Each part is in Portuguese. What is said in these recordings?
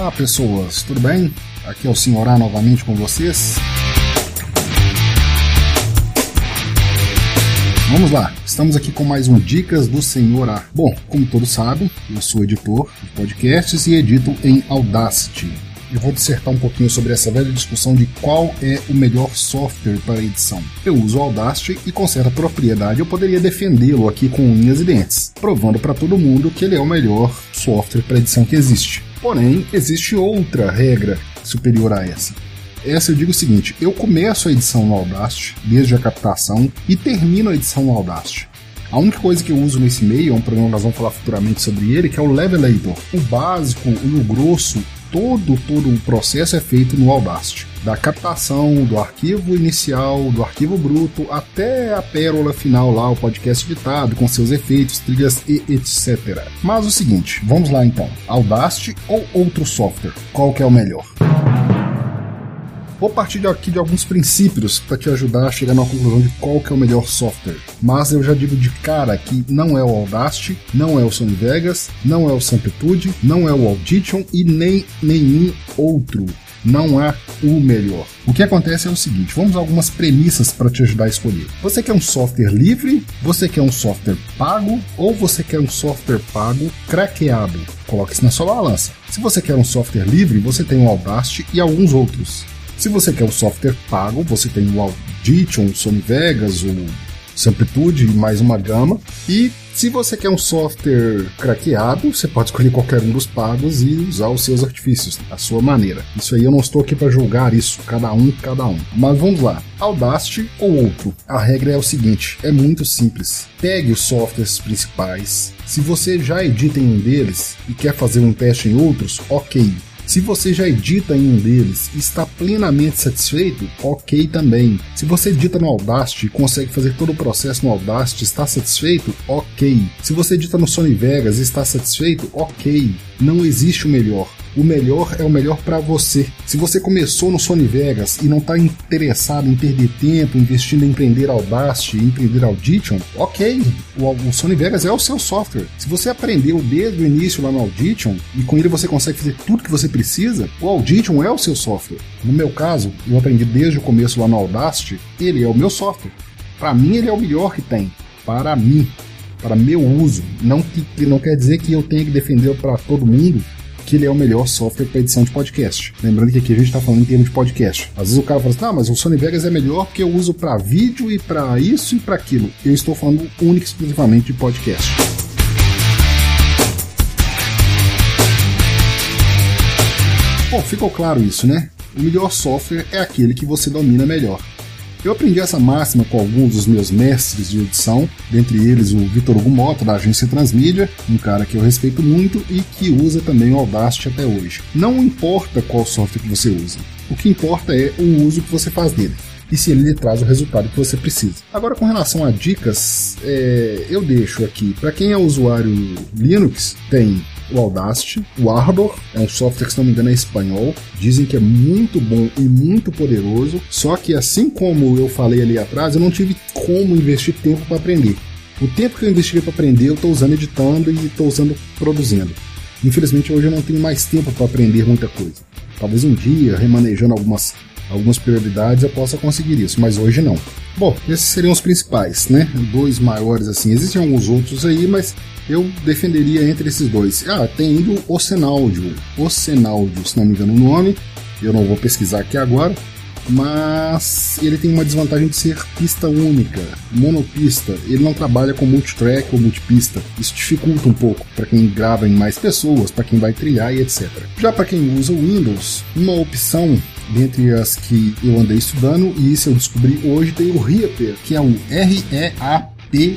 Olá pessoas, tudo bem? Aqui é o Senhorá novamente com vocês. Vamos lá, estamos aqui com mais um Dicas do Senhor A. Bom, como todos sabem, eu sou editor de podcasts e edito em Audacity. Eu vou dissertar um pouquinho sobre essa velha discussão de qual é o melhor software para edição. Eu uso o Audacity e com certa propriedade eu poderia defendê-lo aqui com unhas e dentes, provando para todo mundo que ele é o melhor software para edição que existe. Porém, existe outra regra superior a essa essa eu digo o seguinte: eu começo a edição no Audacity, desde a captação, e termino a edição no Audacity. A única coisa que eu uso nesse meio é um programa que nós vamos falar futuramente sobre ele, que é o Levelator. O básico e o grosso, todo, todo o processo é feito no Audacity. Da captação do arquivo inicial, do arquivo bruto, até a pérola final lá, o podcast editado, com seus efeitos, trilhas e etc. Mas o seguinte, vamos lá então. Audacity ou outro software? Qual que é o melhor? Vou partir aqui de alguns princípios para te ajudar a chegar na conclusão de qual que é o melhor software. Mas eu já digo de cara que não é o Audacity, não é o Sony Vegas, não é o Samplitude, não é o Audition e nem nenhum outro não há o melhor. O que acontece é o seguinte: vamos a algumas premissas para te ajudar a escolher. Você quer um software livre? Você quer um software pago? Ou você quer um software pago craqueado? Coloque isso na sua balança. Se você quer um software livre, você tem o Audacity e alguns outros. Se você quer o software pago, você tem o Audition, o Sony Vegas, o Samplitude e mais uma gama. E se você quer um software craqueado, você pode escolher qualquer um dos pagos e usar os seus artifícios, a sua maneira. Isso aí eu não estou aqui para julgar isso, cada um, cada um. Mas vamos lá. Audacity ou outro? A regra é o seguinte, é muito simples. Pegue os softwares principais. Se você já edita em um deles e quer fazer um teste em outros, ok. Se você já edita em um deles e está plenamente satisfeito, ok também. Se você edita no Audacity e consegue fazer todo o processo no Audacity, está satisfeito, ok. Se você edita no Sony Vegas e está satisfeito, ok. Não existe o melhor o melhor é o melhor para você. Se você começou no Sony Vegas e não está interessado em perder tempo investindo em empreender Audacity, empreender Audition, ok, o, o, Sony Vegas é o seu software. Se você aprendeu desde o início lá no Audition e com ele você consegue fazer tudo que você precisa, o Audition é o seu software. No meu caso, eu aprendi desde o começo lá no Audacity, ele é o meu software. Para mim, ele é o melhor que tem. Para mim para meu uso. Não que não quer dizer que eu tenha que defender para todo mundo, que ele é o melhor software para edição de podcast. Lembrando que aqui a gente está falando em termos de podcast. Às vezes o cara fala assim, ah, mas o Sony Vegas é melhor porque eu uso para vídeo e para isso e para aquilo. Eu estou falando única e exclusivamente de podcast. Bom, ficou claro isso, né? O melhor software é aquele que você domina melhor. Eu aprendi essa máxima com alguns dos meus mestres de edição, dentre eles o Vitor Hugo Mota, da agência Transmídia, um cara que eu respeito muito e que usa também o Audacity até hoje. Não importa qual software que você usa, o que importa é o uso que você faz dele e se ele lhe traz o resultado que você precisa. Agora, com relação a dicas, é, eu deixo aqui para quem é usuário Linux, tem o Audacity. O Arbor é um software que, se não me engano, é espanhol. Dizem que é muito bom e muito poderoso. Só que, assim como eu falei ali atrás, eu não tive como investir tempo para aprender. O tempo que eu investi para aprender, eu estou usando editando e estou usando produzindo. Infelizmente, hoje eu não tenho mais tempo para aprender muita coisa. Talvez um dia, remanejando algumas, algumas prioridades, eu possa conseguir isso, mas hoje não. Bom, esses seriam os principais, né? Dois maiores assim. Existem alguns outros aí, mas eu defenderia entre esses dois. Ah, tem o Ocenaudio. Ocenaudio, se não me engano o nome. Eu não vou pesquisar aqui agora. Mas ele tem uma desvantagem de ser pista única, monopista. Ele não trabalha com multitrack ou multipista. Isso dificulta um pouco para quem grava em mais pessoas, para quem vai trilhar e etc. Já para quem usa o Windows, uma opção dentre as que eu andei estudando e isso eu descobri hoje tem o Reaper, que é um R-E-A-P-E-R,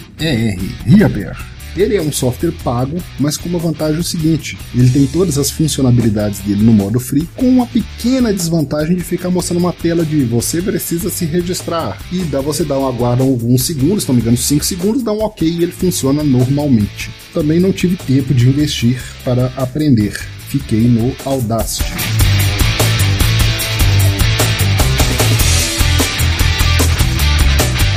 Reaper. Ele é um software pago, mas com uma vantagem o seguinte: ele tem todas as funcionalidades dele no modo free, com uma pequena desvantagem de ficar mostrando uma tela de você precisa se registrar. E dá você dá um aguarda alguns segundos, se não me engano, 5 segundos, dá um ok e ele funciona normalmente. Também não tive tempo de investir para aprender. Fiquei no Audacity.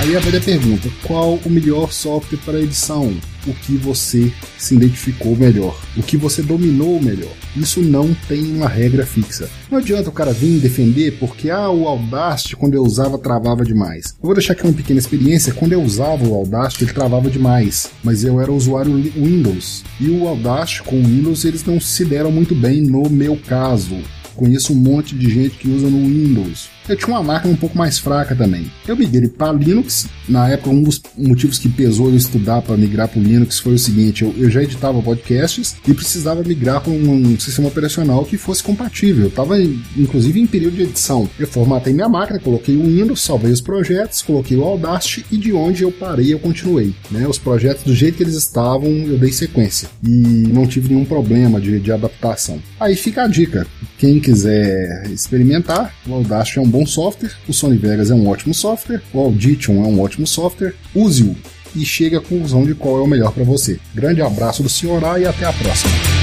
Aí a velha pergunta: qual o melhor software para edição? O que você se identificou melhor? O que você dominou melhor? Isso não tem uma regra fixa. Não adianta o cara vir defender porque ah, o Audacity quando eu usava travava demais. Eu vou deixar aqui uma pequena experiência. Quando eu usava o Audacity ele travava demais, mas eu era usuário Windows e o Audacity com o Windows eles não se deram muito bem no meu caso. Conheço um monte de gente que usa no Windows eu tinha uma máquina um pouco mais fraca também. Eu migrei para Linux. Na época, um dos motivos que pesou eu estudar para migrar para Linux foi o seguinte: eu, eu, já editava podcasts e precisava migrar para um, um, sistema operacional que fosse compatível. Eu estava, inclusive, em período de edição. Eu formatei minha máquina, coloquei o Windows, salvei os projetos, coloquei o Audacity e de onde eu parei, eu continuei. Né? Os projetos, do jeito que eles estavam, eu dei sequência e não tive nenhum problema de, de adaptação. Aí fica a dica: quem quiser experimentar, o Audacity é um bom software, o Sony Vegas é um ótimo software, o Audition é um ótimo software, use-o e chegue à conclusão de qual é o melhor para você. Grande abraço do Senhor A e até a próxima.